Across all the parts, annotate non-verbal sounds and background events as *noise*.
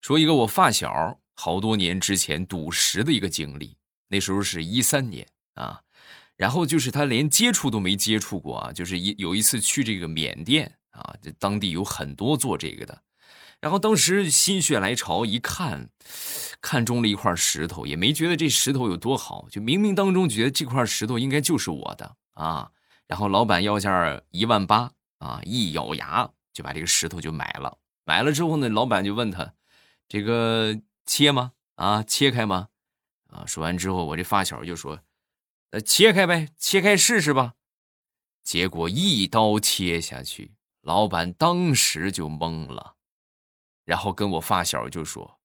说一个我发小好多年之前赌石的一个经历，那时候是一三年啊，然后就是他连接触都没接触过啊，就是一有一次去这个缅甸啊，这当地有很多做这个的，然后当时心血来潮一看，看中了一块石头，也没觉得这石头有多好，就冥冥当中觉得这块石头应该就是我的啊，然后老板要价一万八啊，一咬牙就把这个石头就买了，买了之后呢，老板就问他。这个切吗？啊，切开吗？啊，说完之后，我这发小就说：“呃，切开呗，切开试试吧。”结果一刀切下去，老板当时就懵了，然后跟我发小就说：“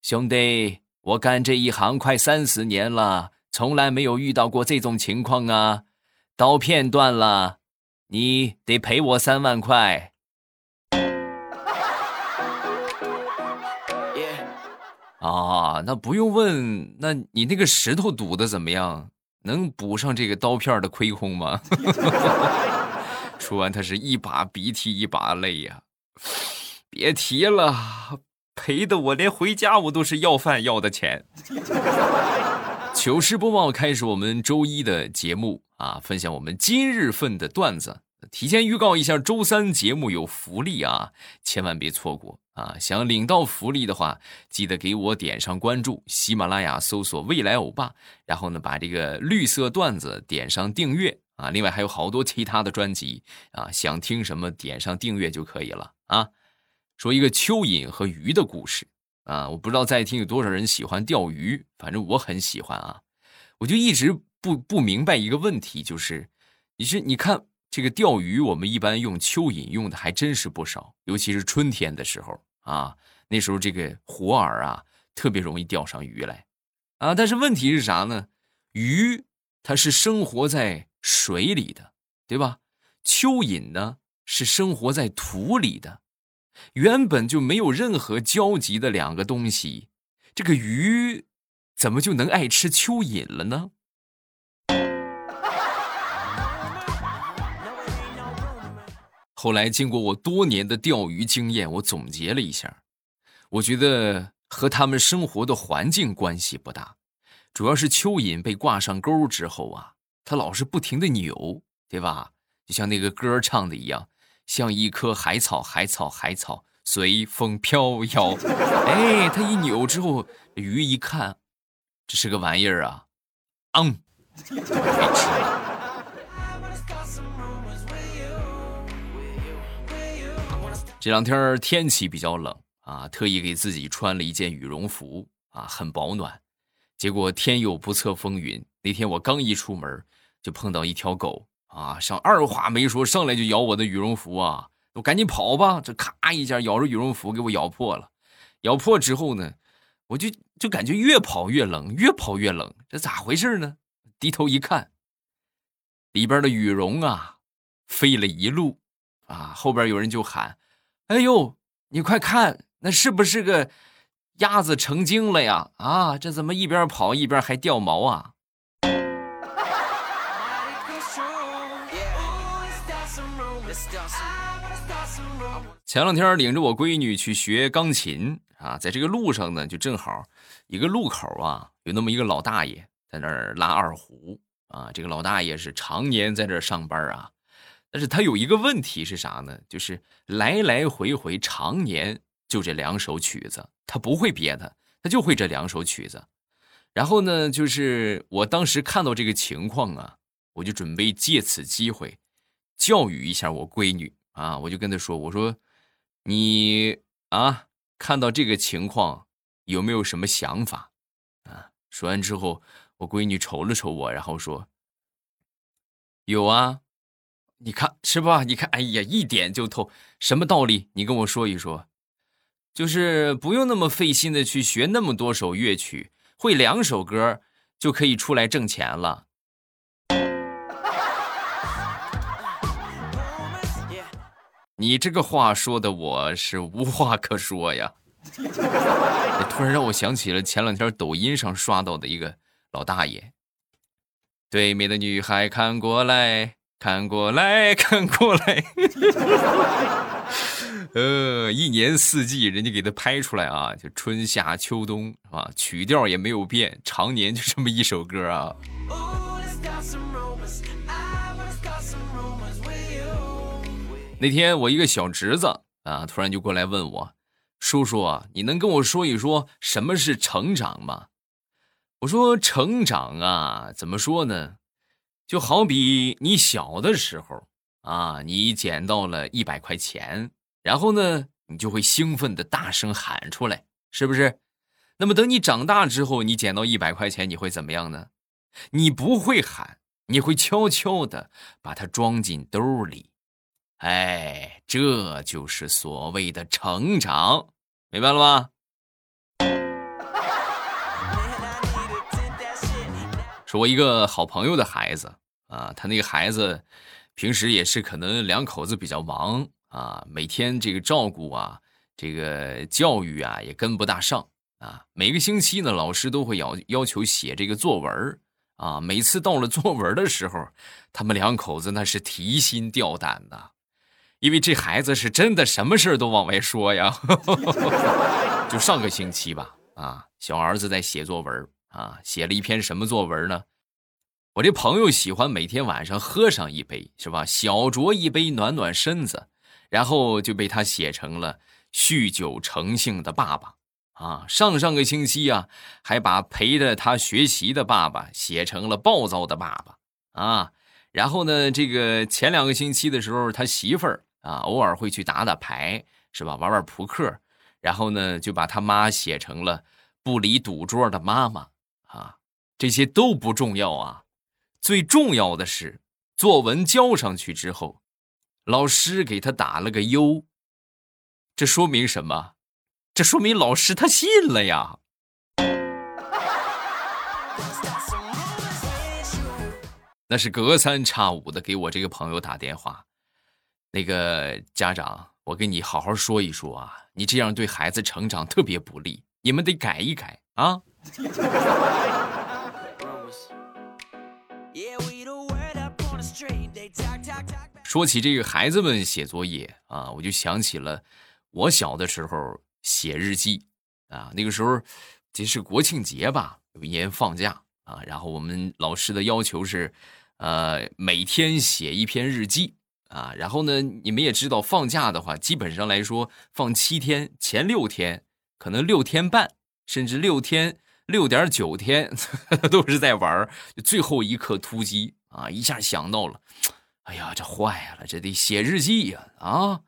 兄弟，我干这一行快三十年了，从来没有遇到过这种情况啊！刀片断了，你得赔我三万块。”啊，那不用问，那你那个石头堵的怎么样？能补上这个刀片的亏空吗？*laughs* 说完，他是一把鼻涕一把泪呀，别提了，赔的我连回家我都是要饭要的钱。糗事播报开始，我们周一的节目啊，分享我们今日份的段子。提前预告一下，周三节目有福利啊，千万别错过啊！想领到福利的话，记得给我点上关注，喜马拉雅搜索“未来欧巴”，然后呢，把这个绿色段子点上订阅啊。另外还有好多其他的专辑啊，想听什么点上订阅就可以了啊。说一个蚯蚓和鱼的故事啊，我不知道在听有多少人喜欢钓鱼，反正我很喜欢啊。我就一直不不明白一个问题，就是你是你看。这个钓鱼，我们一般用蚯蚓用的还真是不少，尤其是春天的时候啊，那时候这个活饵啊特别容易钓上鱼来，啊，但是问题是啥呢？鱼它是生活在水里的，对吧？蚯蚓呢是生活在土里的，原本就没有任何交集的两个东西，这个鱼怎么就能爱吃蚯蚓了呢？后来经过我多年的钓鱼经验，我总结了一下，我觉得和他们生活的环境关系不大，主要是蚯蚓被挂上钩之后啊，它老是不停的扭，对吧？就像那个歌唱的一样，像一棵海草，海草，海草随风飘摇。*laughs* 哎，它一扭之后，鱼一看，这是个玩意儿啊，嗯，*laughs* 这两天天气比较冷啊，特意给自己穿了一件羽绒服啊，很保暖。结果天有不测风云，那天我刚一出门，就碰到一条狗啊，上二话没说，上来就咬我的羽绒服啊！我赶紧跑吧，这咔一下咬着羽绒服给我咬破了。咬破之后呢，我就就感觉越跑越冷，越跑越冷，这咋回事呢？低头一看，里边的羽绒啊，飞了一路啊，后边有人就喊。哎呦，你快看，那是不是个鸭子成精了呀？啊，这怎么一边跑一边还掉毛啊？前两天领着我闺女去学钢琴啊，在这个路上呢，就正好一个路口啊，有那么一个老大爷在那儿拉二胡啊。这个老大爷是常年在这上班啊。但是他有一个问题是啥呢？就是来来回回常年就这两首曲子，他不会别的，他就会这两首曲子。然后呢，就是我当时看到这个情况啊，我就准备借此机会教育一下我闺女啊，我就跟她说：“我说你啊，看到这个情况有没有什么想法啊？”说完之后，我闺女瞅了瞅我，然后说：“有啊。”你看是吧？你看，哎呀，一点就透，什么道理？你跟我说一说，就是不用那么费心的去学那么多首乐曲，会两首歌就可以出来挣钱了。*laughs* 你这个话说的，我是无话可说呀。突然让我想起了前两天抖音上刷到的一个老大爷，对面的女孩看过来。看过来看过来，*laughs* 呃，一年四季人家给他拍出来啊，就春夏秋冬啊，曲调也没有变，常年就这么一首歌啊。那天我一个小侄子啊，突然就过来问我：“叔叔啊，你能跟我说一说什么是成长吗？”我说：“成长啊，怎么说呢？就好比你小的时候啊，你捡到了一百块钱，然后呢，你就会兴奋的大声喊出来，是不是？那么等你长大之后，你捡到一百块钱，你会怎么样呢？你不会喊，你会悄悄的把它装进兜里。”哎，这就是所谓的成长，明白了吗？*laughs* 是我一个好朋友的孩子啊，他那个孩子平时也是可能两口子比较忙啊，每天这个照顾啊，这个教育啊也跟不大上啊。每个星期呢，老师都会要要求写这个作文啊。每次到了作文的时候，他们两口子那是提心吊胆的。因为这孩子是真的什么事都往外说呀，*laughs* 就上个星期吧，啊，小儿子在写作文啊，写了一篇什么作文呢？我这朋友喜欢每天晚上喝上一杯，是吧？小酌一杯暖暖身子，然后就被他写成了酗酒成性的爸爸，啊，上上个星期啊，还把陪着他学习的爸爸写成了暴躁的爸爸，啊，然后呢，这个前两个星期的时候，他媳妇儿。啊，偶尔会去打打牌，是吧？玩玩扑克，然后呢，就把他妈写成了不离赌桌的妈妈啊。这些都不重要啊，最重要的是作文交上去之后，老师给他打了个优。这说明什么？这说明老师他信了呀。*laughs* 那是隔三差五的给我这个朋友打电话。那个家长，我跟你好好说一说啊，你这样对孩子成长特别不利，你们得改一改啊。说起这个孩子们写作业啊，我就想起了我小的时候写日记啊。那个时候这是国庆节吧，有一年放假啊，然后我们老师的要求是，呃，每天写一篇日记。啊，然后呢，你们也知道，放假的话，基本上来说，放七天，前六天可能六天半，甚至六天六点九天 *laughs* 都是在玩最后一刻突击啊，一下想到了，哎呀，这坏了，这得写日记呀啊！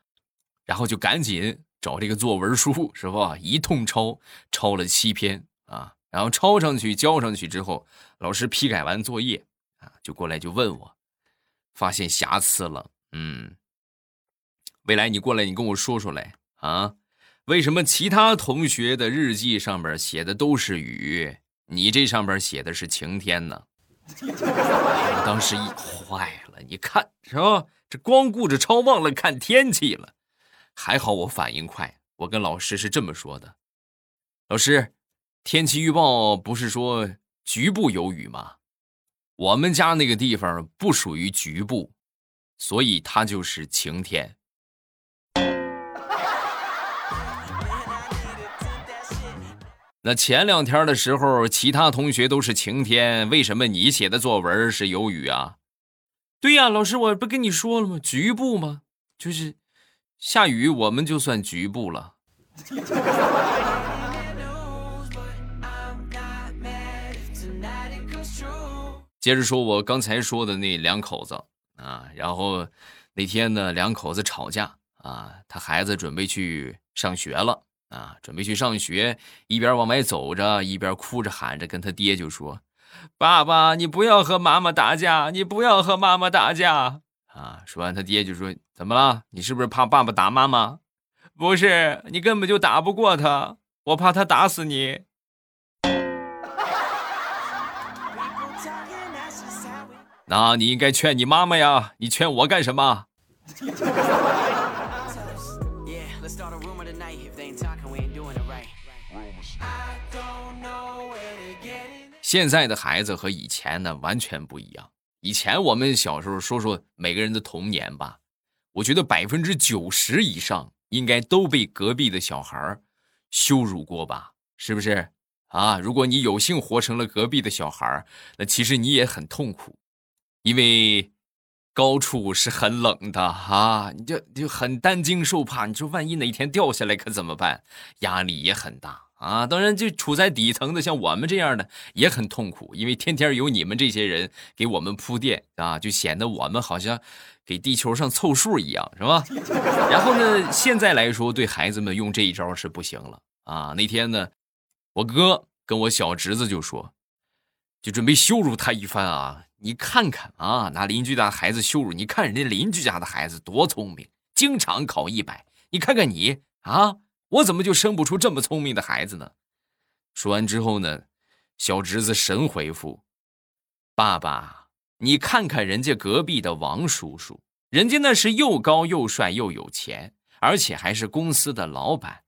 然后就赶紧找这个作文书，是吧？一通抄，抄了七篇啊，然后抄上去交上去之后，老师批改完作业啊，就过来就问我，发现瑕疵了。嗯，未来你过来，你跟我说说来啊，为什么其他同学的日记上面写的都是雨，你这上面写的是晴天呢？我 *laughs* 当时一坏了，你看是吧？这光顾着抄，忘了看天气了。还好我反应快，我跟老师是这么说的：老师，天气预报不是说局部有雨吗？我们家那个地方不属于局部。所以它就是晴天。那前两天的时候，其他同学都是晴天，为什么你写的作文是有雨啊？对呀，老师，我不跟你说了吗？局部吗？就是下雨，我们就算局部了。*laughs* 接着说，我刚才说的那两口子。啊，然后那天呢，两口子吵架啊，他孩子准备去上学了啊，准备去上学，一边往外走着，一边哭着喊着跟他爹就说：“爸爸，你不要和妈妈打架，你不要和妈妈打架啊！”说完，他爹就说：“怎么了？你是不是怕爸爸打妈妈？不是，你根本就打不过他，我怕他打死你。”那你应该劝你妈妈呀，你劝我干什么？现在的孩子和以前呢完全不一样。以前我们小时候说说每个人的童年吧，我觉得百分之九十以上应该都被隔壁的小孩羞辱过吧？是不是？啊，如果你有幸活成了隔壁的小孩那其实你也很痛苦，因为高处是很冷的啊，你就就很担惊受怕。你说万一哪天掉下来可怎么办？压力也很大啊。当然，就处在底层的像我们这样的也很痛苦，因为天天有你们这些人给我们铺垫啊，就显得我们好像给地球上凑数一样，是吧？然后呢，现在来说对孩子们用这一招是不行了啊。那天呢？我哥跟我小侄子就说，就准备羞辱他一番啊！你看看啊，拿邻居家孩子羞辱，你看人家邻居家的孩子多聪明，经常考一百。你看看你啊，我怎么就生不出这么聪明的孩子呢？说完之后呢，小侄子神回复：“爸爸，你看看人家隔壁的王叔叔，人家那是又高又帅又有钱，而且还是公司的老板。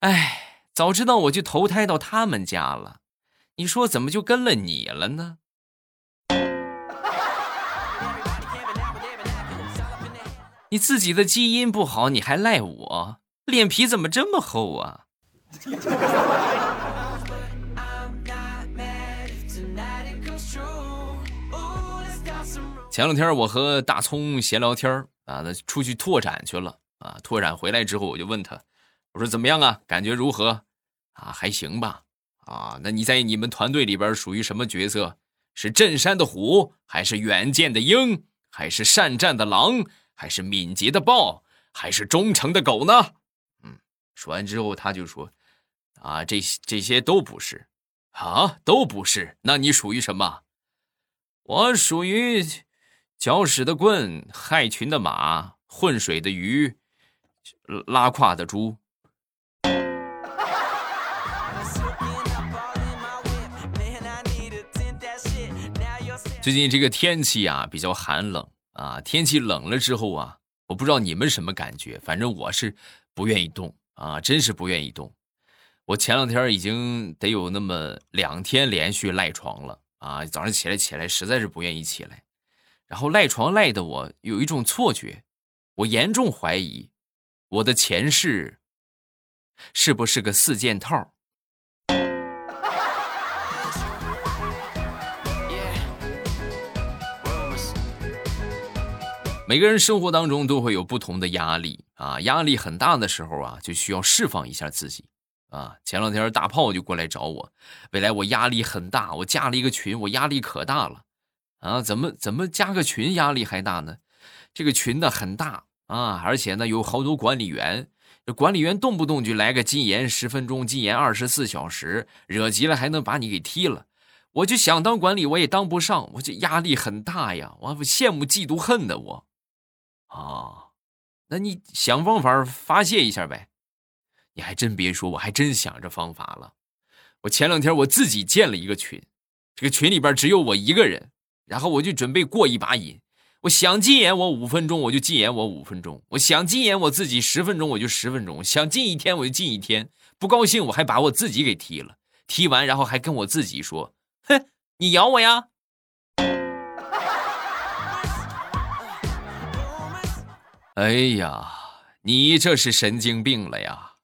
哎。”早知道我就投胎到他们家了，你说怎么就跟了你了呢？你自己的基因不好，你还赖我？脸皮怎么这么厚啊？前两天我和大葱闲聊天啊，他出去拓展去了啊，拓展回来之后我就问他，我说怎么样啊？感觉如何？啊，还行吧。啊，那你在你们团队里边属于什么角色？是镇山的虎，还是远见的鹰，还是善战的狼，还是敏捷的豹，还是忠诚的狗呢？说完之后他就说：“啊，这些这些都不是，啊，都不是。那你属于什么？我属于搅屎的棍，害群的马，浑水的鱼，拉胯的猪。”最近这个天气啊比较寒冷啊，天气冷了之后啊，我不知道你们什么感觉，反正我是不愿意动啊，真是不愿意动。我前两天已经得有那么两天连续赖床了啊，早上起来起来实在是不愿意起来，然后赖床赖的我有一种错觉，我严重怀疑我的前世是不是个四件套。每个人生活当中都会有不同的压力啊，压力很大的时候啊，就需要释放一下自己啊。前两天大炮就过来找我，未来我压力很大，我加了一个群，我压力可大了啊。怎么怎么加个群压力还大呢？这个群呢很大啊，而且呢有好多管理员，管理员动不动就来个禁言十分钟，禁言二十四小时，惹急了还能把你给踢了。我就想当管理，我也当不上，我这压力很大呀，我羡慕嫉妒恨的我。啊，那你想方法发泄一下呗？你还真别说，我还真想着方法了。我前两天我自己建了一个群，这个群里边只有我一个人，然后我就准备过一把瘾。我想禁言，我五分钟我就禁言，我五分钟；我想禁言我自己十分钟，我就十分钟；想禁一天我就禁一天。不高兴我还把我自己给踢了，踢完然后还跟我自己说：“哼，你咬我呀！”哎呀，你这是神经病了呀！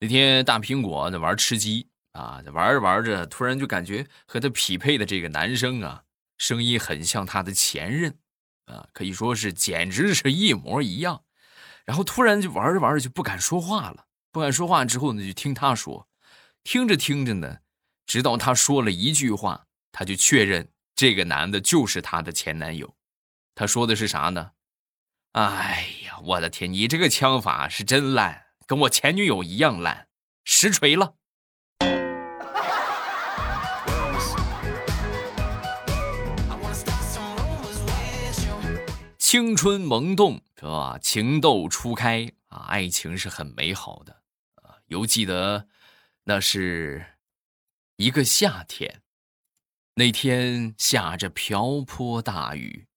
那天大苹果在玩吃鸡啊，玩着玩着，突然就感觉和他匹配的这个男生啊，声音很像他的前任啊，可以说是简直是一模一样。然后突然就玩着玩着就不敢说话了，不敢说话之后呢，就听他说，听着听着呢。直到他说了一句话，他就确认这个男的就是他的前男友。他说的是啥呢？哎呀，我的天，你这个枪法是真烂，跟我前女友一样烂，实锤了。青春萌动是吧？情窦初开啊，爱情是很美好的啊。犹记得那是。一个夏天，那天下着瓢泼大雨，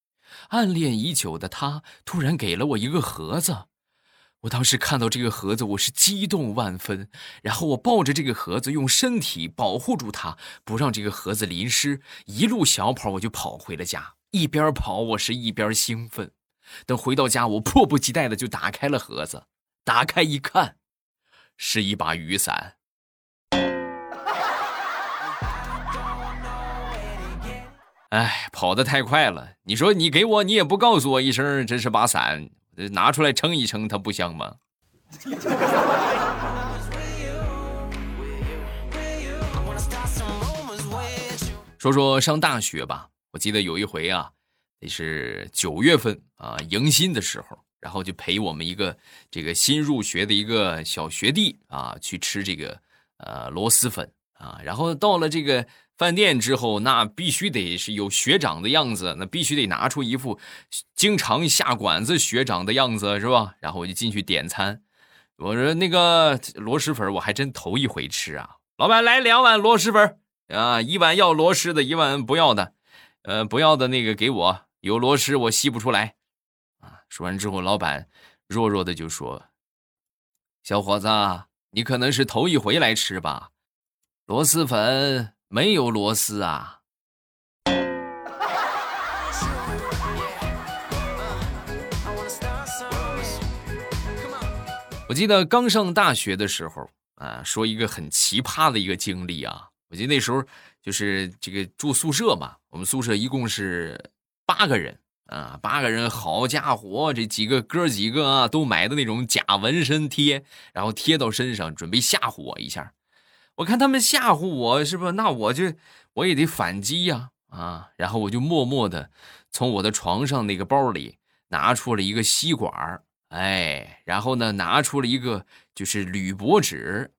暗恋已久的他突然给了我一个盒子，我当时看到这个盒子，我是激动万分，然后我抱着这个盒子，用身体保护住它，不让这个盒子淋湿，一路小跑我就跑回了家。一边跑，我是一边兴奋。等回到家，我迫不及待的就打开了盒子，打开一看，是一把雨伞。哎，跑得太快了！你说你给我，你也不告诉我一声，这是把伞，拿出来撑一撑，它不香吗？*laughs* 说说上大学吧，我记得有一回啊，那是九月份啊，迎新的时候，然后就陪我们一个这个新入学的一个小学弟啊，去吃这个呃螺蛳粉啊，然后到了这个。饭店之后，那必须得是有学长的样子，那必须得拿出一副经常下馆子学长的样子，是吧？然后我就进去点餐，我说那个螺蛳粉，我还真头一回吃啊。老板来两碗螺蛳粉啊，一碗要螺蛳的，一碗不要的，呃，不要的那个给我，有螺蛳我吸不出来啊。说完之后，老板弱弱的就说：“小伙子，你可能是头一回来吃吧，螺蛳粉。”没有螺丝啊！我记得刚上大学的时候啊，说一个很奇葩的一个经历啊。我记得那时候就是这个住宿舍嘛，我们宿舍一共是八个人啊，八个人，好家伙，这几个哥几个啊，都买的那种假纹身贴，然后贴到身上，准备吓唬我一下。我看他们吓唬我，是不是？那我就我也得反击呀，啊！然后我就默默的从我的床上那个包里拿出了一个吸管哎，然后呢，拿出了一个就是铝箔纸，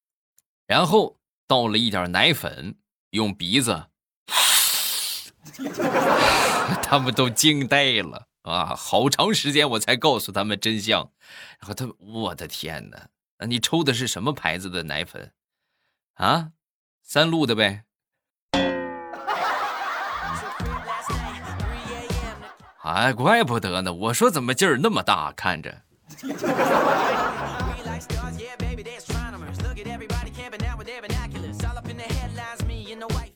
然后倒了一点奶粉，用鼻子，*laughs* 他们都惊呆了啊！好长时间我才告诉他们真相，然后他，我的天哪！你抽的是什么牌子的奶粉？啊，三路的呗。哎，怪不得呢。我说怎么劲儿那么大，看着。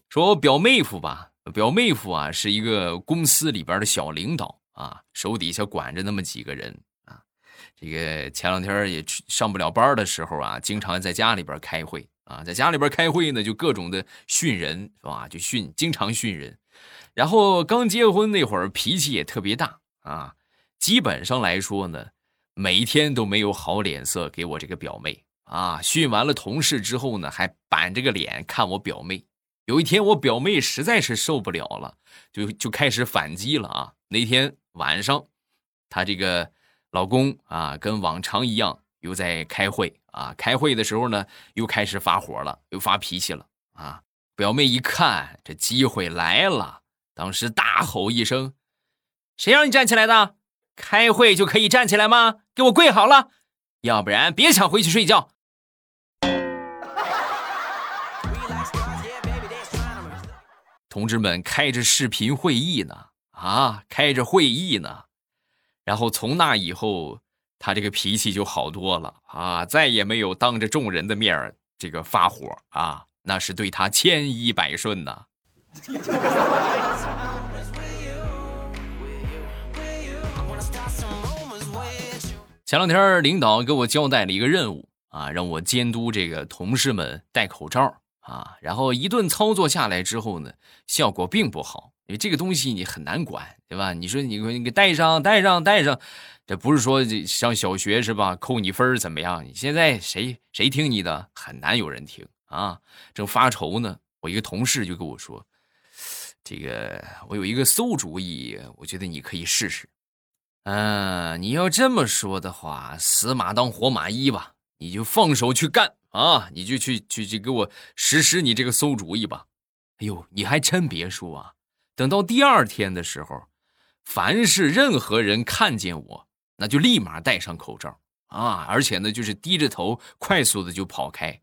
说我表妹夫吧，表妹夫啊是一个公司里边的小领导啊，手底下管着那么几个人啊。这个前两天也上不了班的时候啊，经常在家里边开会。啊，在家里边开会呢，就各种的训人，是吧？就训，经常训人。然后刚结婚那会儿，脾气也特别大啊。基本上来说呢，每一天都没有好脸色给我这个表妹啊。训完了同事之后呢，还板着个脸看我表妹。有一天，我表妹实在是受不了了，就就开始反击了啊。那天晚上，她这个老公啊，跟往常一样。又在开会啊！开会的时候呢，又开始发火了，又发脾气了啊！表妹一看，这机会来了，当时大吼一声：“谁让你站起来的？开会就可以站起来吗？给我跪好了，要不然别想回去睡觉。”同志们开着视频会议呢，啊，开着会议呢，然后从那以后。他这个脾气就好多了啊，再也没有当着众人的面这个发火啊，那是对他千依百顺呐。*laughs* 前两天领导给我交代了一个任务啊，让我监督这个同事们戴口罩啊，然后一顿操作下来之后呢，效果并不好。因为这个东西你很难管，对吧？你说你你给带上带上带上，这不是说上小学是吧？扣你分怎么样？你现在谁谁听你的？很难有人听啊！正发愁呢，我一个同事就跟我说：“这个我有一个馊主意，我觉得你可以试试。嗯，你要这么说的话，死马当活马医吧，你就放手去干啊！你就去去去给我实施你这个馊主意吧。哎呦，你还真别说啊！”等到第二天的时候，凡是任何人看见我，那就立马戴上口罩啊！而且呢，就是低着头，快速的就跑开。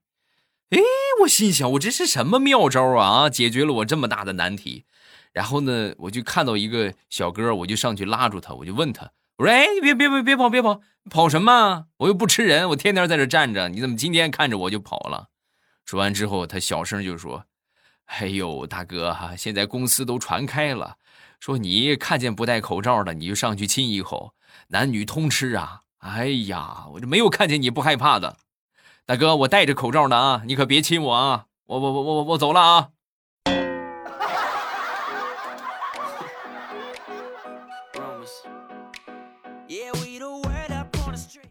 哎，我心想，我这是什么妙招啊？啊，解决了我这么大的难题。然后呢，我就看到一个小哥，我就上去拉住他，我就问他，我说：“哎，别别别别跑别跑，跑什么？我又不吃人，我天天在这站着，你怎么今天看着我就跑了？”说完之后，他小声就说：“哎呦，大哥，现在公司都传开了，说你看见不戴口罩的，你就上去亲一口，男女通吃啊！哎呀，我就没有看见你不害怕的，大哥，我戴着口罩呢啊，你可别亲我啊！我我我我我走了啊！”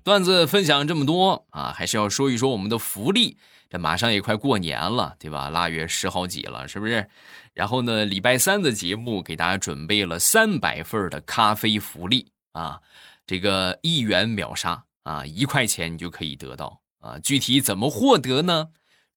段子分享这么多啊，还是要说一说我们的福利。这马上也快过年了，对吧？腊月十好几了，是不是？然后呢，礼拜三的节目给大家准备了三百份的咖啡福利啊，这个一元秒杀啊，一块钱你就可以得到啊。具体怎么获得呢？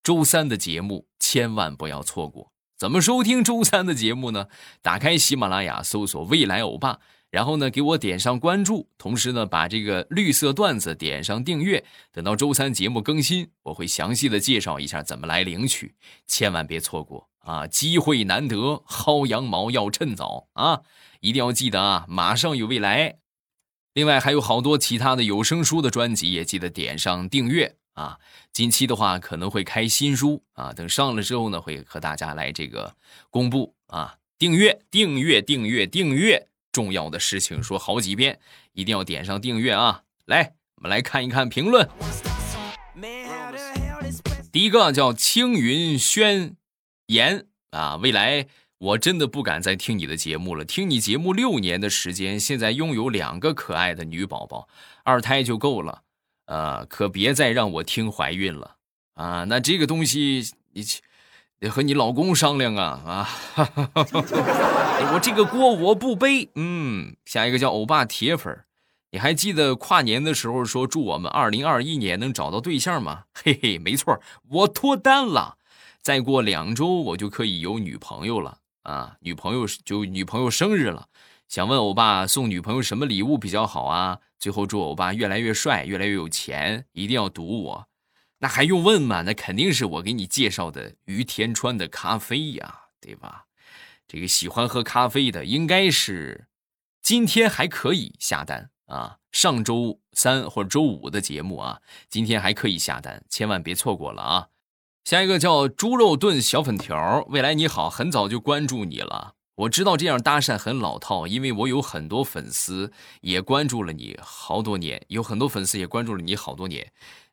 周三的节目千万不要错过。怎么收听周三的节目呢？打开喜马拉雅，搜索“未来欧巴”。然后呢，给我点上关注，同时呢，把这个绿色段子点上订阅。等到周三节目更新，我会详细的介绍一下怎么来领取，千万别错过啊！机会难得，薅羊毛要趁早啊！一定要记得啊！马上有未来。另外还有好多其他的有声书的专辑，也记得点上订阅啊！近期的话可能会开新书啊，等上了之后呢，会和大家来这个公布啊！订阅，订阅，订阅，订阅。重要的事情说好几遍，一定要点上订阅啊！来，我们来看一看评论。第一个叫青云轩言啊，未来我真的不敢再听你的节目了。听你节目六年的时间，现在拥有两个可爱的女宝宝，二胎就够了，呃，可别再让我听怀孕了啊！那这个东西你。得和你老公商量啊啊！*laughs* 我这个锅我不背。嗯，下一个叫欧巴铁粉，你还记得跨年的时候说祝我们二零二一年能找到对象吗？嘿嘿，没错，我脱单了，再过两周我就可以有女朋友了啊！女朋友就女朋友生日了，想问欧巴送女朋友什么礼物比较好啊？最后祝欧巴越来越帅，越来越有钱，一定要赌我。那还用问吗？那肯定是我给你介绍的于田川的咖啡呀，对吧？这个喜欢喝咖啡的，应该是今天还可以下单啊。上周三或者周五的节目啊，今天还可以下单，千万别错过了啊。下一个叫猪肉炖小粉条，未来你好，很早就关注你了。我知道这样搭讪很老套，因为我有很多粉丝也关注了你好多年，有很多粉丝也关注了你好多年。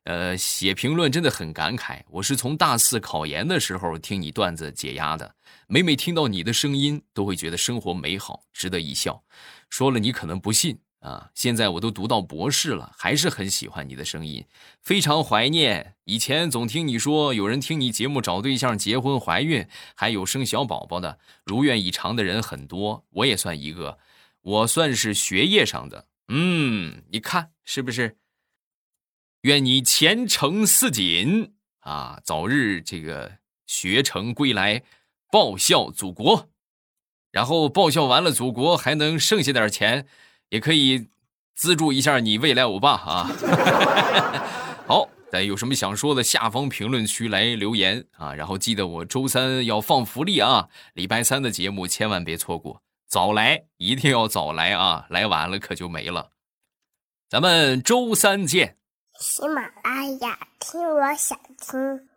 呃，写评论真的很感慨。我是从大四考研的时候听你段子解压的，每每听到你的声音，都会觉得生活美好，值得一笑。说了你可能不信啊，现在我都读到博士了，还是很喜欢你的声音，非常怀念以前总听你说有人听你节目找对象、结婚、怀孕，还有生小宝宝的，如愿以偿的人很多，我也算一个。我算是学业上的，嗯，你看是不是？愿你前程似锦啊，早日这个学成归来，报效祖国。然后报效完了祖国，还能剩下点钱，也可以资助一下你未来欧巴啊。*laughs* 好，大家有什么想说的，下方评论区来留言啊。然后记得我周三要放福利啊，礼拜三的节目千万别错过，早来一定要早来啊，来晚了可就没了。咱们周三见。喜马拉雅，听我想听。